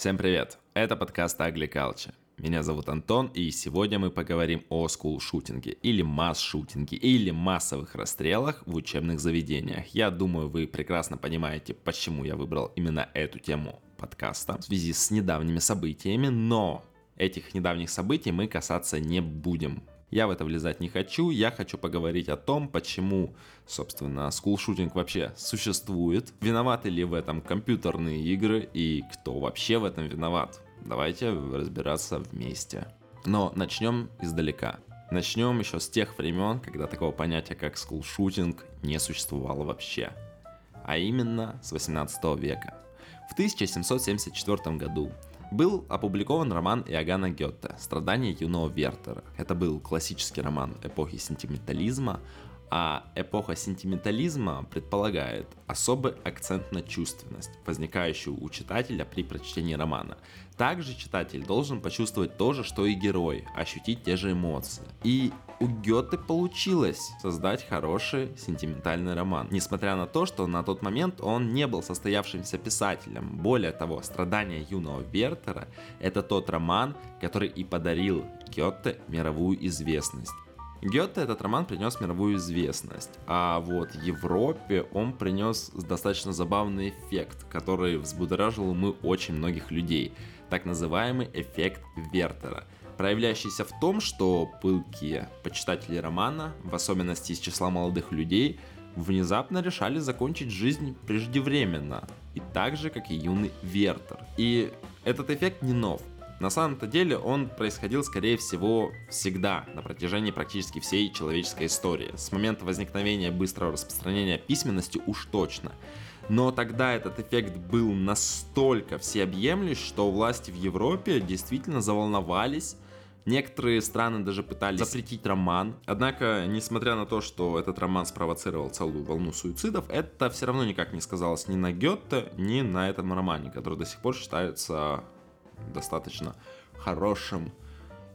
Всем привет! Это подкаст Ugly Culture. Меня зовут Антон, и сегодня мы поговорим о скул-шутинге, или масс-шутинге, или массовых расстрелах в учебных заведениях. Я думаю, вы прекрасно понимаете, почему я выбрал именно эту тему подкаста в связи с недавними событиями, но этих недавних событий мы касаться не будем. Я в это влезать не хочу, я хочу поговорить о том, почему, собственно, скулшутинг вообще существует, виноваты ли в этом компьютерные игры и кто вообще в этом виноват. Давайте разбираться вместе. Но начнем издалека. Начнем еще с тех времен, когда такого понятия, как скулшутинг, не существовало вообще. А именно с 18 века. В 1774 году был опубликован роман Иоганна Гетте «Страдания юного Вертера». Это был классический роман эпохи сентиментализма, а эпоха сентиментализма предполагает особый акцент на чувственность, возникающую у читателя при прочтении романа. Также читатель должен почувствовать то же, что и герой, ощутить те же эмоции. И у Гёте получилось создать хороший сентиментальный роман, несмотря на то, что на тот момент он не был состоявшимся писателем. Более того, «Страдания юного Вертера» — это тот роман, который и подарил Гёте мировую известность. Гёте этот роман принес мировую известность, а вот Европе он принес достаточно забавный эффект, который взбудоражил умы очень многих людей, так называемый эффект Вертера, проявляющийся в том, что пылкие почитатели романа, в особенности из числа молодых людей, внезапно решали закончить жизнь преждевременно, и так же, как и юный Вертер. И этот эффект не нов. На самом-то деле он происходил, скорее всего, всегда, на протяжении практически всей человеческой истории. С момента возникновения быстрого распространения письменности уж точно. Но тогда этот эффект был настолько всеобъемлющ, что власти в Европе действительно заволновались, Некоторые страны даже пытались запретить роман. Однако, несмотря на то, что этот роман спровоцировал целую волну суицидов, это все равно никак не сказалось ни на Гетте, ни на этом романе, который до сих пор считается достаточно хорошим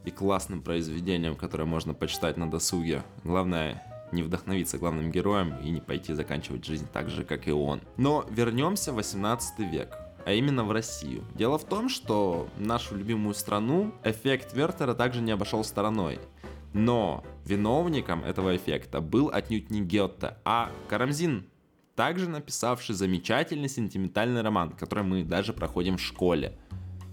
и классным произведением, которое можно почитать на досуге. Главное, не вдохновиться главным героем и не пойти заканчивать жизнь так же, как и он. Но вернемся в 18 век а именно в Россию. Дело в том, что нашу любимую страну эффект Вертера также не обошел стороной. Но виновником этого эффекта был отнюдь не Гетте, а Карамзин, также написавший замечательный сентиментальный роман, который мы даже проходим в школе.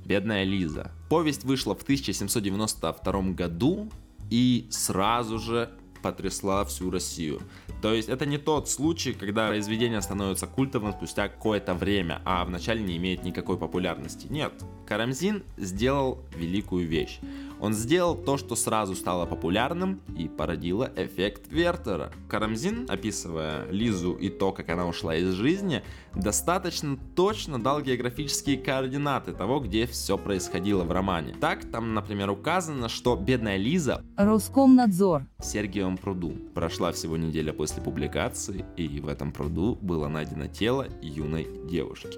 Бедная Лиза. Повесть вышла в 1792 году и сразу же потрясла всю Россию. То есть это не тот случай, когда произведение становится культовым спустя какое-то время, а вначале не имеет никакой популярности. Нет, Карамзин сделал великую вещь. Он сделал то, что сразу стало популярным и породило эффект Вертера. Карамзин, описывая Лизу и то, как она ушла из жизни, достаточно точно дал географические координаты того, где все происходило в романе. Так, там, например, указано, что бедная Лиза Роскомнадзор в Сергиевом пруду. Прошла всего неделя после публикации, и в этом пруду было найдено тело юной девушки.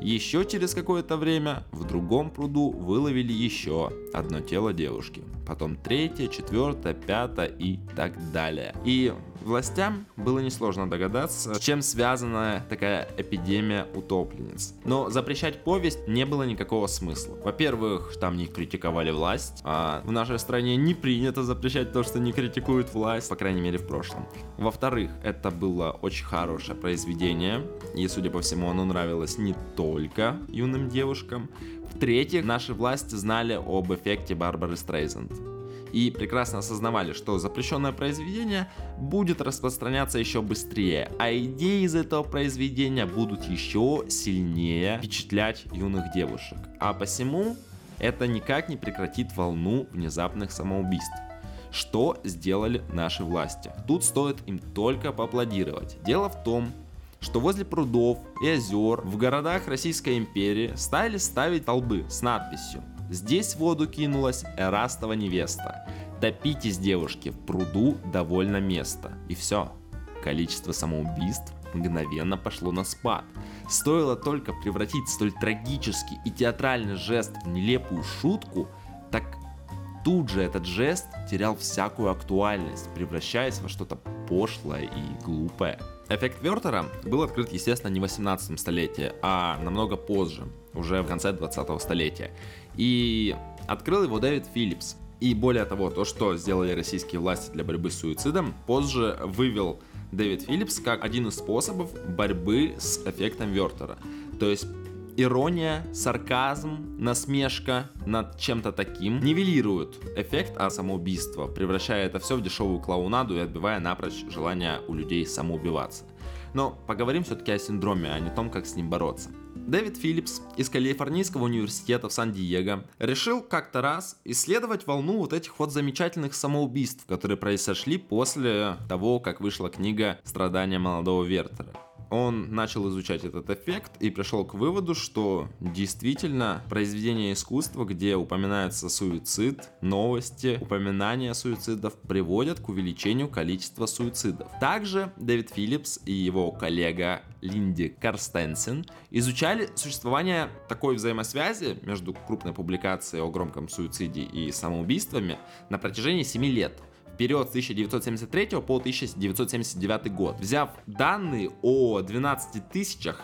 Еще через какое-то время в другом пруду выловили еще одно тело девушки. Потом третье, четвертое, пятое и так далее. И Властям было несложно догадаться, с чем связана такая эпидемия утопленниц. Но запрещать повесть не было никакого смысла. Во-первых, там не критиковали власть, а в нашей стране не принято запрещать то, что не критикует власть, по крайней мере в прошлом. Во-вторых, это было очень хорошее произведение, и, судя по всему, оно нравилось не только юным девушкам. В-третьих, наши власти знали об эффекте Барбары Стрейзенд и прекрасно осознавали, что запрещенное произведение будет распространяться еще быстрее, а идеи из этого произведения будут еще сильнее впечатлять юных девушек. А посему это никак не прекратит волну внезапных самоубийств. Что сделали наши власти? Тут стоит им только поаплодировать. Дело в том, что возле прудов и озер в городах Российской империи стали ставить толбы с надписью Здесь в воду кинулась Эрастова невеста. Топитесь, девушки, в пруду довольно места. И все. Количество самоубийств мгновенно пошло на спад. Стоило только превратить столь трагический и театральный жест в нелепую шутку, так тут же этот жест терял всякую актуальность, превращаясь во что-то пошлое и глупое. Эффект Вертера был открыт, естественно, не в 18 столетии, а намного позже, уже в конце 20 столетия. И открыл его Дэвид Филлипс. И более того, то, что сделали российские власти для борьбы с суицидом, позже вывел Дэвид Филлипс как один из способов борьбы с эффектом Вертера. То есть ирония, сарказм, насмешка над чем-то таким нивелируют эффект а самоубийства, превращая это все в дешевую клоунаду и отбивая напрочь желание у людей самоубиваться. Но поговорим все-таки о синдроме, а не том, как с ним бороться. Дэвид Филлипс из Калифорнийского университета в Сан-Диего решил как-то раз исследовать волну вот этих вот замечательных самоубийств, которые произошли после того, как вышла книга «Страдания молодого Вертера» он начал изучать этот эффект и пришел к выводу, что действительно произведение искусства, где упоминается суицид, новости, упоминания суицидов приводят к увеличению количества суицидов. Также Дэвид Филлипс и его коллега Линди Карстенсен изучали существование такой взаимосвязи между крупной публикацией о громком суициде и самоубийствами на протяжении 7 лет период с 1973 по 1979 год, взяв данные о 12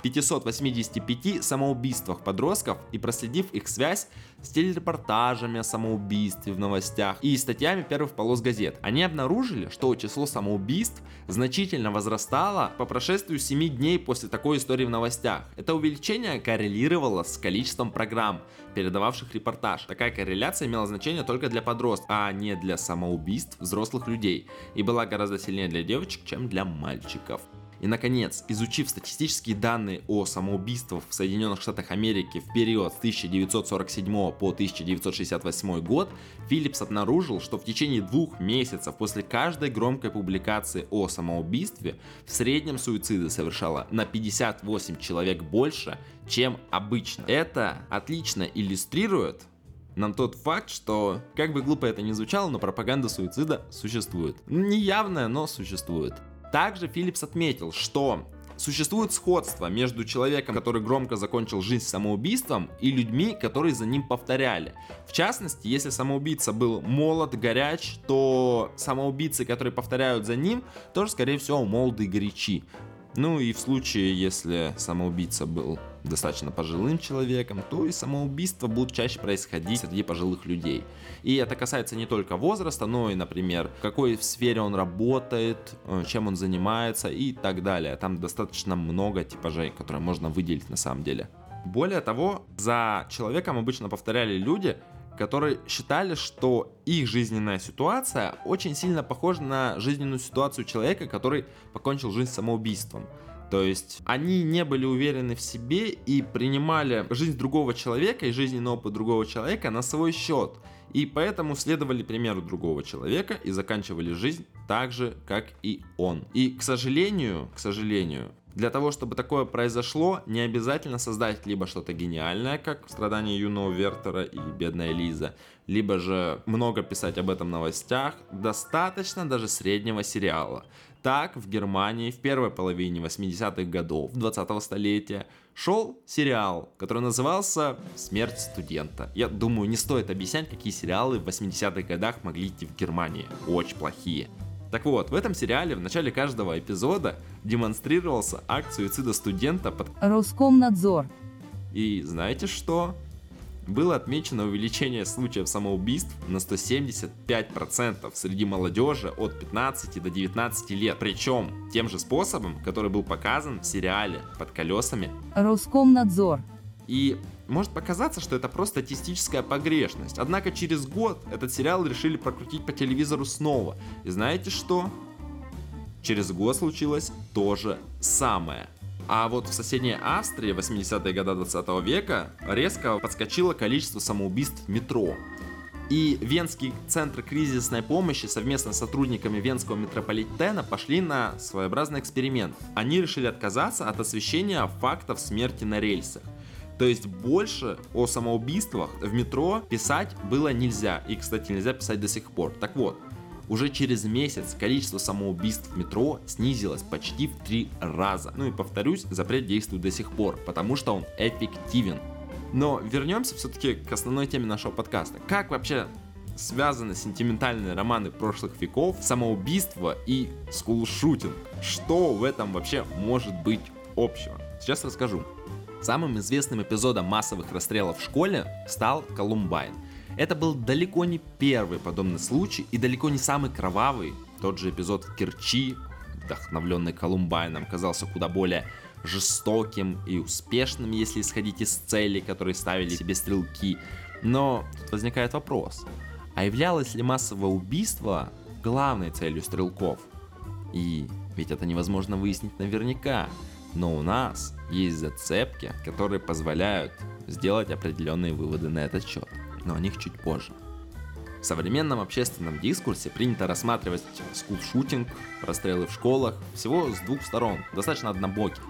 585 самоубийствах подростков и проследив их связь с телерепортажами о самоубийстве в новостях и статьями первых полос газет. Они обнаружили, что число самоубийств значительно возрастало по прошествию 7 дней после такой истории в новостях. Это увеличение коррелировало с количеством программ, передававших репортаж. Такая корреляция имела значение только для подростков, а не для самоубийств взрослых людей, и была гораздо сильнее для девочек, чем для мальчиков. И, наконец, изучив статистические данные о самоубийствах в Соединенных Штатах Америки в период с 1947 по 1968 год, Филлипс обнаружил, что в течение двух месяцев после каждой громкой публикации о самоубийстве в среднем суициды совершало на 58 человек больше, чем обычно. Это отлично иллюстрирует нам тот факт, что, как бы глупо это ни звучало, но пропаганда суицида существует. Не явная, но существует. Также Филлипс отметил, что Существует сходство между человеком, который громко закончил жизнь самоубийством, и людьми, которые за ним повторяли. В частности, если самоубийца был молод, горяч, то самоубийцы, которые повторяют за ним, тоже, скорее всего, молоды и горячи. Ну и в случае, если самоубийца был достаточно пожилым человеком, то и самоубийства будут чаще происходить среди пожилых людей. И это касается не только возраста, но и, например, в какой сфере он работает, э, чем он занимается и так далее. Там достаточно много типажей, которые можно выделить на самом деле. Более того, за человеком обычно повторяли люди, которые считали, что их жизненная ситуация очень сильно похожа на жизненную ситуацию человека, который покончил жизнь самоубийством. То есть они не были уверены в себе и принимали жизнь другого человека и жизненный опыт другого человека на свой счет. И поэтому следовали примеру другого человека и заканчивали жизнь так же, как и он. И, к сожалению, к сожалению, для того, чтобы такое произошло, не обязательно создать либо что-то гениальное, как «Страдания юного Вертера» и «Бедная Лиза», либо же много писать об этом в новостях, достаточно даже среднего сериала. Так, в Германии в первой половине 80-х годов 20-го столетия шел сериал, который назывался «Смерть студента». Я думаю, не стоит объяснять, какие сериалы в 80-х годах могли идти в Германии. Очень плохие. Так вот, в этом сериале в начале каждого эпизода демонстрировался акт суицида студента под Роскомнадзор. И знаете что? Было отмечено увеличение случаев самоубийств на 175% среди молодежи от 15 до 19 лет. Причем тем же способом, который был показан в сериале «Под колесами». Роскомнадзор. И может показаться, что это просто статистическая погрешность. Однако через год этот сериал решили прокрутить по телевизору снова. И знаете что? Через год случилось то же самое. А вот в соседней Австрии 80-е годы 20 века резко подскочило количество самоубийств в метро. И Венский центр кризисной помощи совместно с сотрудниками Венского метрополитена пошли на своеобразный эксперимент. Они решили отказаться от освещения фактов смерти на рельсах. То есть больше о самоубийствах в метро писать было нельзя. И, кстати, нельзя писать до сих пор. Так вот, уже через месяц количество самоубийств в метро снизилось почти в три раза. Ну и повторюсь, запрет действует до сих пор, потому что он эффективен. Но вернемся все-таки к основной теме нашего подкаста. Как вообще связаны сентиментальные романы прошлых веков, самоубийство и скулшутинг? Что в этом вообще может быть общего? Сейчас расскажу. Самым известным эпизодом массовых расстрелов в школе стал Колумбайн. Это был далеко не первый подобный случай и далеко не самый кровавый. Тот же эпизод в Керчи, вдохновленный Колумбайном, казался куда более жестоким и успешным, если исходить из целей, которые ставили себе стрелки. Но тут возникает вопрос, а являлось ли массовое убийство главной целью стрелков? И ведь это невозможно выяснить наверняка, но у нас есть зацепки, которые позволяют сделать определенные выводы на этот счет, но о них чуть позже. В современном общественном дискурсе принято рассматривать скулшутинг, расстрелы в школах всего с двух сторон, достаточно однобоких.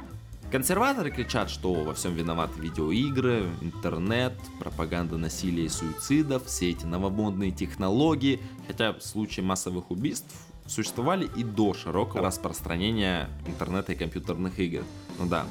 Консерваторы кричат, что во всем виноваты видеоигры, интернет, пропаганда насилия и суицидов, все эти новомодные технологии, хотя случаи массовых убийств существовали и до широкого распространения интернета и компьютерных игр. Ну да,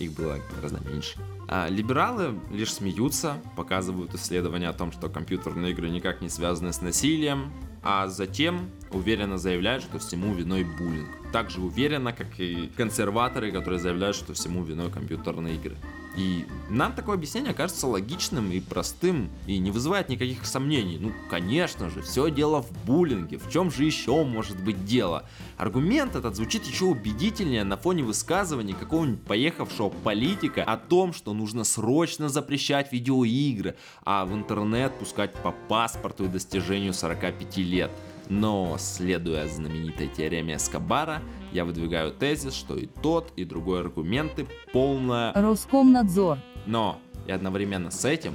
их было гораздо меньше. А либералы лишь смеются, показывают исследования о том, что компьютерные игры никак не связаны с насилием, а затем уверенно заявляют, что всему виной буллинг. Так же уверенно, как и консерваторы, которые заявляют, что всему виной компьютерные игры. И нам такое объяснение кажется логичным и простым, и не вызывает никаких сомнений. Ну, конечно же, все дело в буллинге, в чем же еще может быть дело? Аргумент этот звучит еще убедительнее на фоне высказываний какого-нибудь поехавшего политика о том, что нужно срочно запрещать видеоигры, а в интернет пускать по паспорту и достижению 45 лет. Но, следуя знаменитой теореме Эскобара, я выдвигаю тезис, что и тот, и другой аргументы полная... Роскомнадзор. Но и одновременно с этим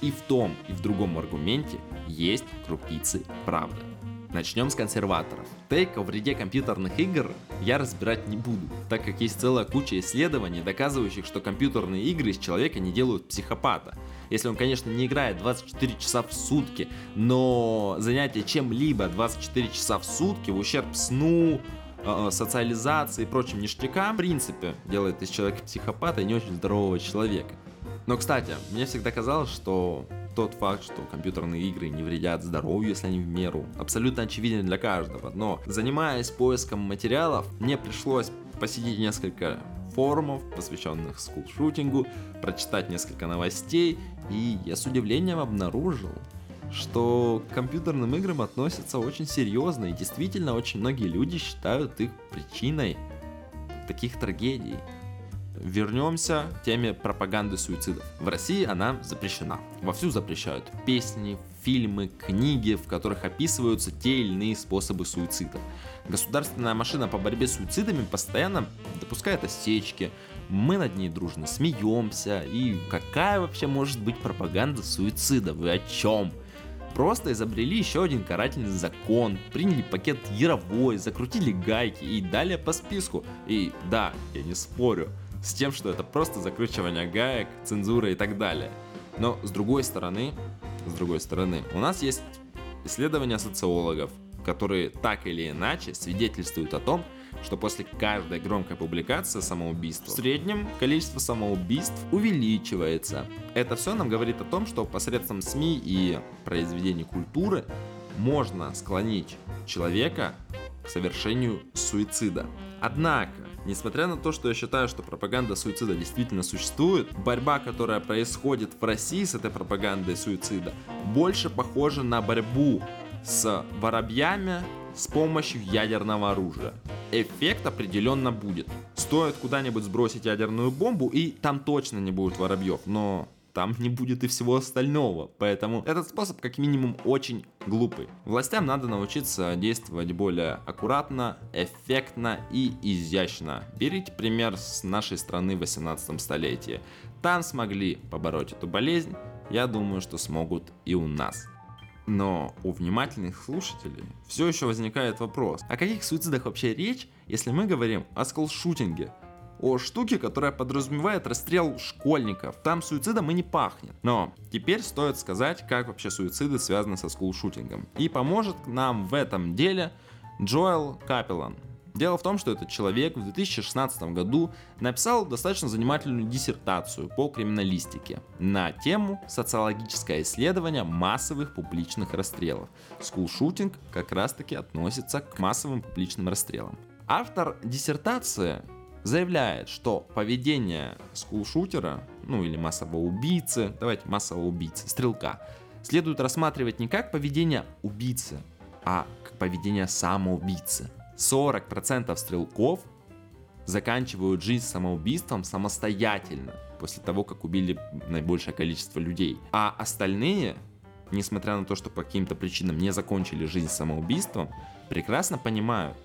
и в том, и в другом аргументе есть крупицы правды. Начнем с консерваторов. Тейк о вреде компьютерных игр я разбирать не буду, так как есть целая куча исследований, доказывающих, что компьютерные игры из человека не делают психопата. Если он, конечно, не играет 24 часа в сутки, но занятие чем-либо 24 часа в сутки в ущерб сну, э, социализации и прочим ништякам, в принципе, делает из человека психопата и не очень здорового человека. Но, кстати, мне всегда казалось, что тот факт, что компьютерные игры не вредят здоровью, если они в меру, абсолютно очевиден для каждого. Но, занимаясь поиском материалов, мне пришлось посетить несколько форумов, посвященных скулшутингу, прочитать несколько новостей, и я с удивлением обнаружил, что к компьютерным играм относятся очень серьезно, и действительно очень многие люди считают их причиной таких трагедий. Вернемся к теме пропаганды суицидов. В России она запрещена. Вовсю запрещают песни, фильмы, книги, в которых описываются те или иные способы суицида. Государственная машина по борьбе с суицидами постоянно допускает осечки, мы над ней дружно смеемся, и какая вообще может быть пропаганда суицида? Вы о чем? Просто изобрели еще один карательный закон, приняли пакет Яровой, закрутили гайки и далее по списку. И да, я не спорю, с тем, что это просто закручивание гаек, цензура и так далее. Но с другой стороны, с другой стороны, у нас есть исследования социологов, которые так или иначе свидетельствуют о том, что после каждой громкой публикации самоубийства в среднем количество самоубийств увеличивается. Это все нам говорит о том, что посредством СМИ и произведений культуры можно склонить человека к совершению суицида. Однако, несмотря на то, что я считаю, что пропаганда суицида действительно существует, борьба, которая происходит в России с этой пропагандой суицида, больше похожа на борьбу с воробьями с помощью ядерного оружия. Эффект определенно будет. Стоит куда-нибудь сбросить ядерную бомбу, и там точно не будет воробьев, но там не будет и всего остального. Поэтому этот способ как минимум очень глупый. Властям надо научиться действовать более аккуратно, эффектно и изящно. Берите пример с нашей страны в 18 столетии. Там смогли побороть эту болезнь, я думаю, что смогут и у нас. Но у внимательных слушателей все еще возникает вопрос, о каких суицидах вообще речь, если мы говорим о сколшутинге? О штуке, которая подразумевает расстрел школьников. Там суицидом и не пахнет. Но теперь стоит сказать, как вообще суициды связаны со скулшутингом. И поможет нам в этом деле Джоэл Капеллан. Дело в том, что этот человек в 2016 году написал достаточно занимательную диссертацию по криминалистике на тему «Социологическое исследование массовых публичных расстрелов». Скулшутинг как раз-таки относится к массовым публичным расстрелам. Автор диссертации заявляет, что поведение скулшутера, ну или массового убийцы, давайте массового убийцы, стрелка, следует рассматривать не как поведение убийцы, а как поведение самоубийцы. 40% стрелков заканчивают жизнь самоубийством самостоятельно после того, как убили наибольшее количество людей. А остальные, несмотря на то, что по каким-то причинам не закончили жизнь самоубийством, прекрасно понимают,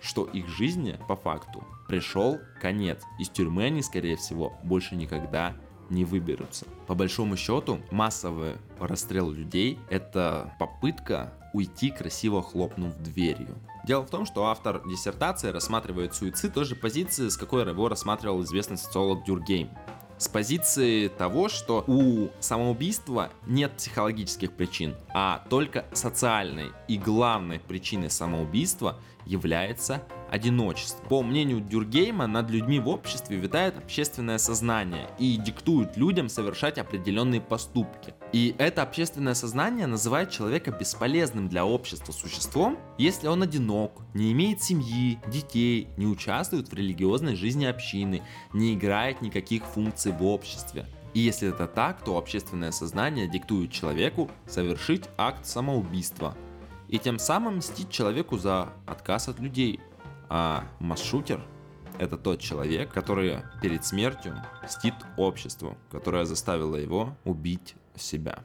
что их жизни по факту пришел конец. Из тюрьмы они, скорее всего, больше никогда не выберутся. По большому счету, массовый расстрел людей – это попытка уйти, красиво хлопнув дверью. Дело в том, что автор диссертации рассматривает суицид той же позиции, с какой его рассматривал известный социолог Дюргейм. С позиции того, что у самоубийства нет психологических причин, а только социальной и главной причиной самоубийства является одиночество. По мнению Дюргейма, над людьми в обществе витает общественное сознание и диктует людям совершать определенные поступки. И это общественное сознание называет человека бесполезным для общества существом, если он одинок, не имеет семьи, детей, не участвует в религиозной жизни общины, не играет никаких функций в обществе. И если это так, то общественное сознание диктует человеку совершить акт самоубийства – и тем самым мстить человеку за отказ от людей. А масс-шутер — это тот человек, который перед смертью мстит обществу, которое заставило его убить себя.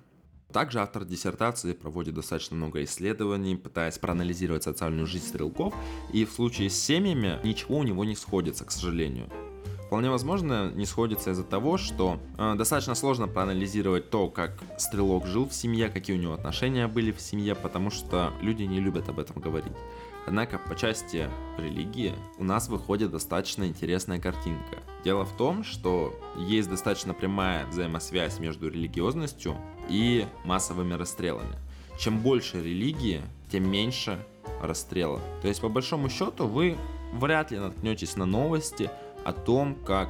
Также автор диссертации проводит достаточно много исследований, пытаясь проанализировать социальную жизнь стрелков, и в случае с семьями ничего у него не сходится, к сожалению вполне возможно не сходится из-за того, что э, достаточно сложно проанализировать то, как стрелок жил в семье, какие у него отношения были в семье, потому что люди не любят об этом говорить. Однако по части религии у нас выходит достаточно интересная картинка. Дело в том, что есть достаточно прямая взаимосвязь между религиозностью и массовыми расстрелами. Чем больше религии, тем меньше расстрелов. То есть по большому счету вы вряд ли наткнетесь на новости о том, как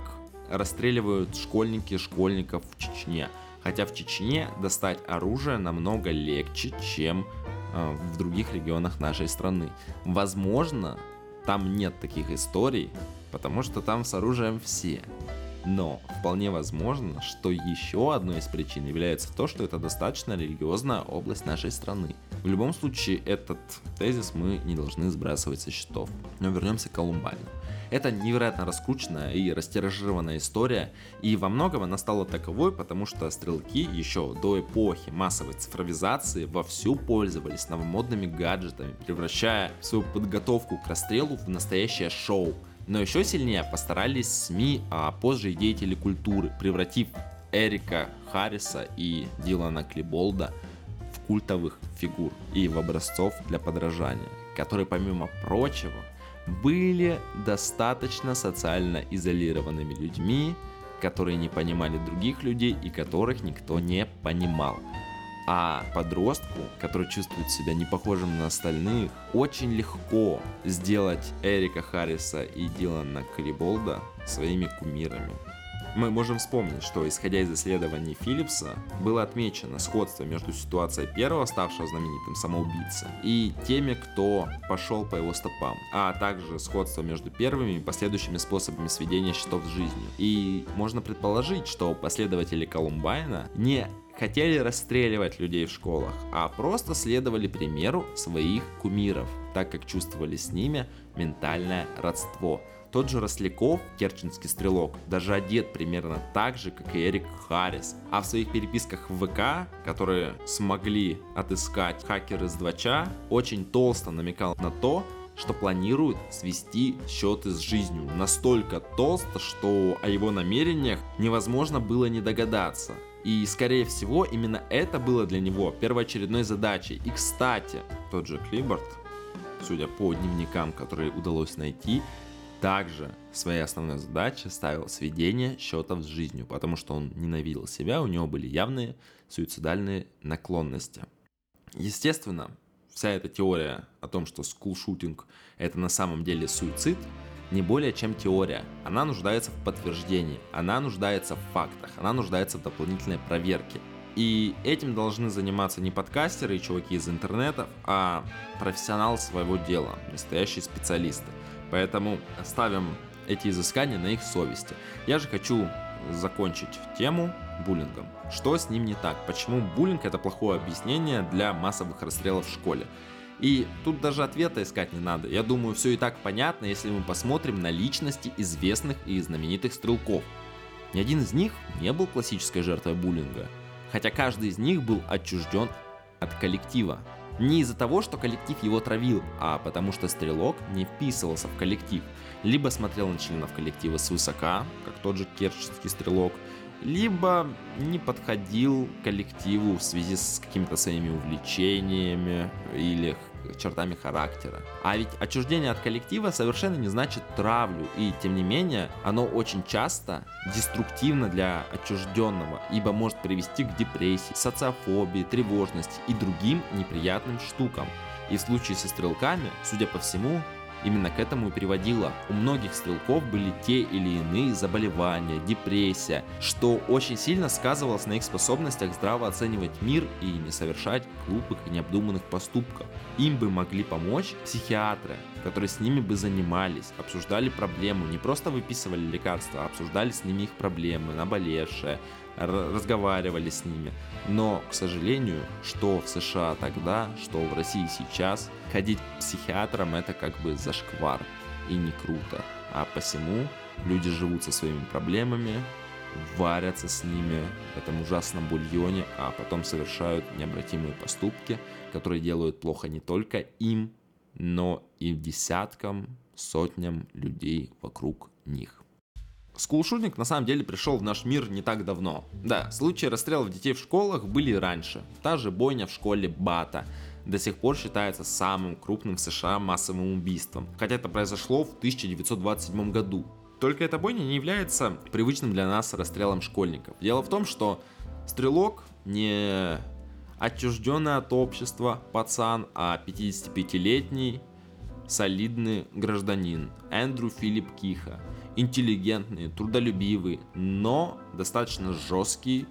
расстреливают школьники школьников в Чечне. Хотя в Чечне достать оружие намного легче, чем э, в других регионах нашей страны. Возможно, там нет таких историй, потому что там с оружием все. Но вполне возможно, что еще одной из причин является то, что это достаточно религиозная область нашей страны. В любом случае, этот тезис мы не должны сбрасывать со счетов. Но вернемся к Колумбайну. Это невероятно раскрученная и растиражированная история, и во многом она стала таковой, потому что стрелки еще до эпохи массовой цифровизации вовсю пользовались новомодными гаджетами, превращая свою подготовку к расстрелу в настоящее шоу. Но еще сильнее постарались СМИ, а позже и деятели культуры, превратив Эрика Харриса и Дилана Клиболда в культовых фигур и в образцов для подражания, которые, помимо прочего, были достаточно социально изолированными людьми, которые не понимали других людей и которых никто не понимал. А подростку, который чувствует себя не похожим на остальных, очень легко сделать Эрика Харриса и Дилана Криболда своими кумирами. Мы можем вспомнить, что исходя из исследований Филлипса, было отмечено сходство между ситуацией первого, ставшего знаменитым самоубийцы, и теми, кто пошел по его стопам, а также сходство между первыми и последующими способами сведения счетов с жизнью. И можно предположить, что последователи Колумбайна не хотели расстреливать людей в школах, а просто следовали примеру своих кумиров, так как чувствовали с ними ментальное родство – тот же Росляков, керченский стрелок, даже одет примерно так же, как и Эрик Харрис. А в своих переписках в ВК, которые смогли отыскать хакеры с 2 очень толсто намекал на то, что планирует свести счеты с жизнью настолько толсто, что о его намерениях невозможно было не догадаться. И, скорее всего, именно это было для него первоочередной задачей. И, кстати, тот же Клиборд, судя по дневникам, которые удалось найти, также своей основной задачей ставил сведение счетов с жизнью, потому что он ненавидел себя, у него были явные суицидальные наклонности. Естественно, вся эта теория о том, что скулшутинг это на самом деле суицид, не более чем теория. Она нуждается в подтверждении, она нуждается в фактах, она нуждается в дополнительной проверке. И этим должны заниматься не подкастеры и чуваки из интернетов, а профессионалы своего дела, настоящие специалисты. Поэтому ставим эти изыскания на их совести. Я же хочу закончить тему буллингом. Что с ним не так? Почему буллинг это плохое объяснение для массовых расстрелов в школе? И тут даже ответа искать не надо. Я думаю, все и так понятно, если мы посмотрим на личности известных и знаменитых стрелков. Ни один из них не был классической жертвой буллинга, хотя каждый из них был отчужден от коллектива. Не из-за того, что коллектив его травил, а потому что стрелок не вписывался в коллектив. Либо смотрел на членов коллектива свысока, как тот же керченский стрелок, либо не подходил коллективу в связи с какими-то своими увлечениями или чертами характера. А ведь отчуждение от коллектива совершенно не значит травлю, и тем не менее оно очень часто деструктивно для отчужденного, ибо может привести к депрессии, социофобии, тревожности и другим неприятным штукам. И в случае со стрелками, судя по всему, Именно к этому и приводило. У многих стрелков были те или иные заболевания, депрессия, что очень сильно сказывалось на их способностях здраво оценивать мир и не совершать глупых и необдуманных поступков. Им бы могли помочь психиатры, которые с ними бы занимались, обсуждали проблему, не просто выписывали лекарства, а обсуждали с ними их проблемы, наболевшие, разговаривали с ними. Но, к сожалению, что в США тогда, что в России сейчас, ходить к психиатрам это как бы зашквар и не круто. А посему люди живут со своими проблемами, варятся с ними в этом ужасном бульоне, а потом совершают необратимые поступки, которые делают плохо не только им, но и десяткам, сотням людей вокруг них. Скулшутинг на самом деле пришел в наш мир не так давно. Да, случаи расстрелов детей в школах были раньше. Та же бойня в школе Бата до сих пор считается самым крупным в США массовым убийством, хотя это произошло в 1927 году. Только эта бойня не является привычным для нас расстрелом школьников. Дело в том, что стрелок не отчужденный от общества пацан, а 55-летний солидный гражданин Эндрю Филипп Киха – интеллигентный, трудолюбивый, но достаточно жесткий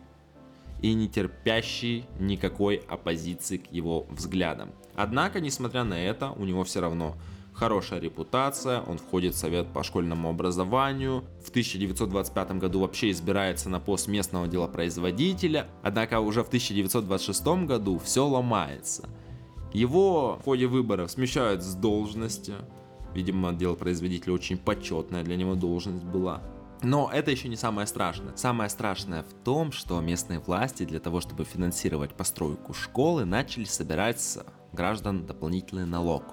и не терпящий никакой оппозиции к его взглядам. Однако, несмотря на это, у него все равно хорошая репутация, он входит в совет по школьному образованию, в 1925 году вообще избирается на пост местного делопроизводителя, однако уже в 1926 году все ломается. Его в ходе выборов смещают с должности, Видимо, дело производителя очень почетная для него должность была. Но это еще не самое страшное. Самое страшное в том, что местные власти для того, чтобы финансировать постройку школы, начали собирать с граждан дополнительный налог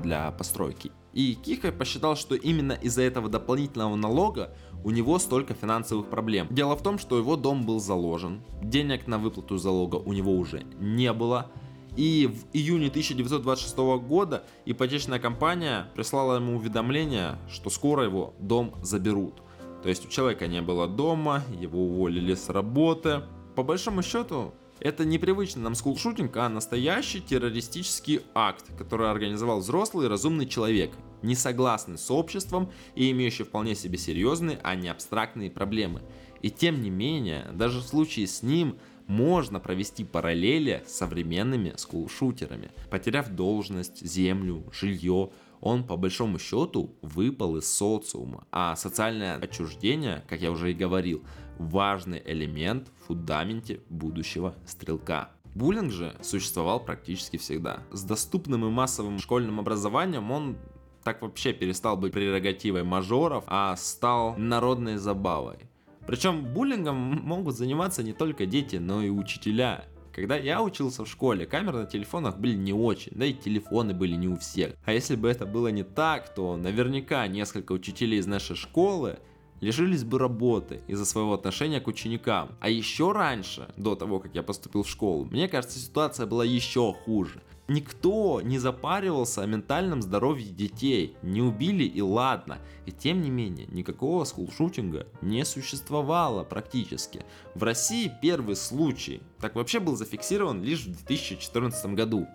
для постройки. И Кихай посчитал, что именно из-за этого дополнительного налога у него столько финансовых проблем. Дело в том, что его дом был заложен, денег на выплату залога у него уже не было, и в июне 1926 года ипотечная компания прислала ему уведомление, что скоро его дом заберут. То есть у человека не было дома, его уволили с работы. По большому счету, это непривычный нам скулшутинг, а настоящий террористический акт, который организовал взрослый и разумный человек, не согласный с обществом и имеющий вполне себе серьезные, а не абстрактные проблемы. И тем не менее, даже в случае с ним можно провести параллели с современными скулшутерами. Потеряв должность, землю, жилье, он по большому счету выпал из социума, а социальное отчуждение, как я уже и говорил, важный элемент в фундаменте будущего стрелка. Буллинг же существовал практически всегда. С доступным и массовым школьным образованием он так вообще перестал быть прерогативой мажоров, а стал народной забавой. Причем буллингом могут заниматься не только дети, но и учителя. Когда я учился в школе, камеры на телефонах были не очень, да и телефоны были не у всех. А если бы это было не так, то наверняка несколько учителей из нашей школы лишились бы работы из-за своего отношения к ученикам. А еще раньше, до того, как я поступил в школу, мне кажется, ситуация была еще хуже. Никто не запаривался о ментальном здоровье детей, не убили и ладно. И тем не менее, никакого скулшутинга не существовало практически. В России первый случай так вообще был зафиксирован лишь в 2014 году.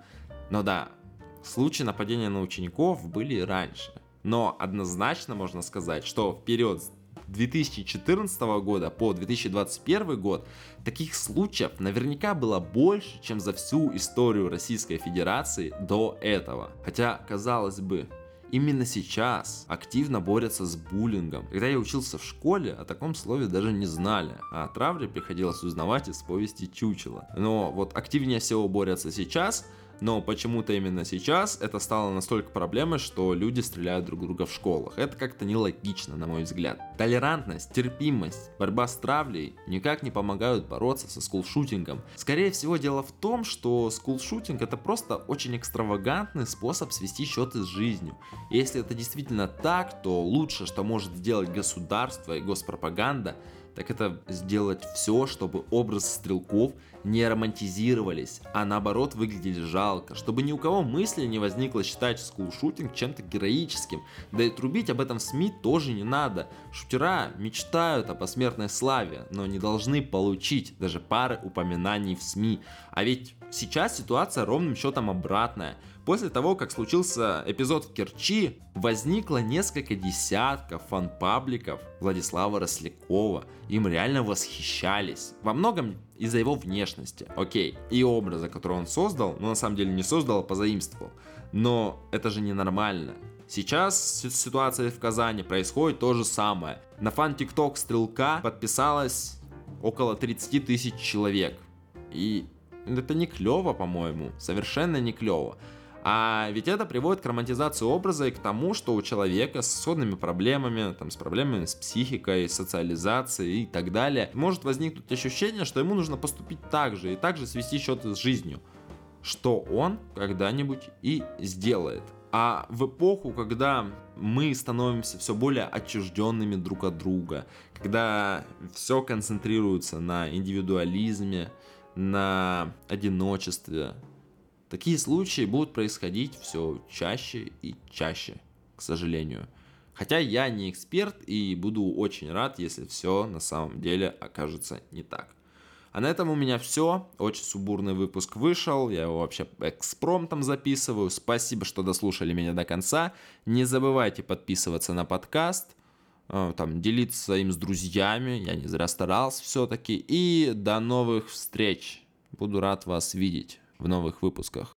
Но да, случаи нападения на учеников были и раньше. Но однозначно можно сказать, что в период с 2014 года по 2021 год таких случаев наверняка было больше, чем за всю историю Российской Федерации до этого. Хотя, казалось бы, Именно сейчас активно борются с буллингом. Когда я учился в школе, о таком слове даже не знали, а о травле приходилось узнавать из повести Чучела. Но вот активнее всего борются сейчас, но почему-то именно сейчас это стало настолько проблемой, что люди стреляют друг друга в школах. Это как-то нелогично, на мой взгляд. Толерантность, терпимость, борьба с травлей никак не помогают бороться со скулшутингом. Скорее всего, дело в том, что скулшутинг это просто очень экстравагантный способ свести счеты с жизнью. И если это действительно так, то лучше, что может сделать государство и госпропаганда, так это сделать все, чтобы образ стрелков не романтизировались, а наоборот выглядели жалко, чтобы ни у кого мысли не возникло считать скулшутинг чем-то героическим, да и трубить об этом в СМИ тоже не надо. Шутера мечтают о посмертной славе, но не должны получить даже пары упоминаний в СМИ. А ведь сейчас ситуация ровным счетом обратная – После того, как случился эпизод в Керчи, возникло несколько десятков фан-пабликов Владислава Рослякова. Им реально восхищались. Во многом из-за его внешности, окей, и образа, который он создал, но на самом деле не создал, а позаимствовал. Но это же ненормально. Сейчас ситуация в Казани происходит то же самое. На фан ТикТок Стрелка подписалось около 30 тысяч человек. И это не клево, по-моему, совершенно не клево. А ведь это приводит к романтизации образа и к тому, что у человека с сходными проблемами, там, с проблемами с психикой, социализацией и так далее, может возникнуть ощущение, что ему нужно поступить так же и также свести счеты с жизнью, что он когда-нибудь и сделает. А в эпоху, когда мы становимся все более отчужденными друг от друга, когда все концентрируется на индивидуализме, на одиночестве, Такие случаи будут происходить все чаще и чаще, к сожалению. Хотя я не эксперт и буду очень рад, если все на самом деле окажется не так. А на этом у меня все. Очень субурный выпуск вышел. Я его вообще экспромтом записываю. Спасибо, что дослушали меня до конца. Не забывайте подписываться на подкаст. Э, там, делиться им с друзьями. Я не зря старался все-таки. И до новых встреч. Буду рад вас видеть в новых выпусках.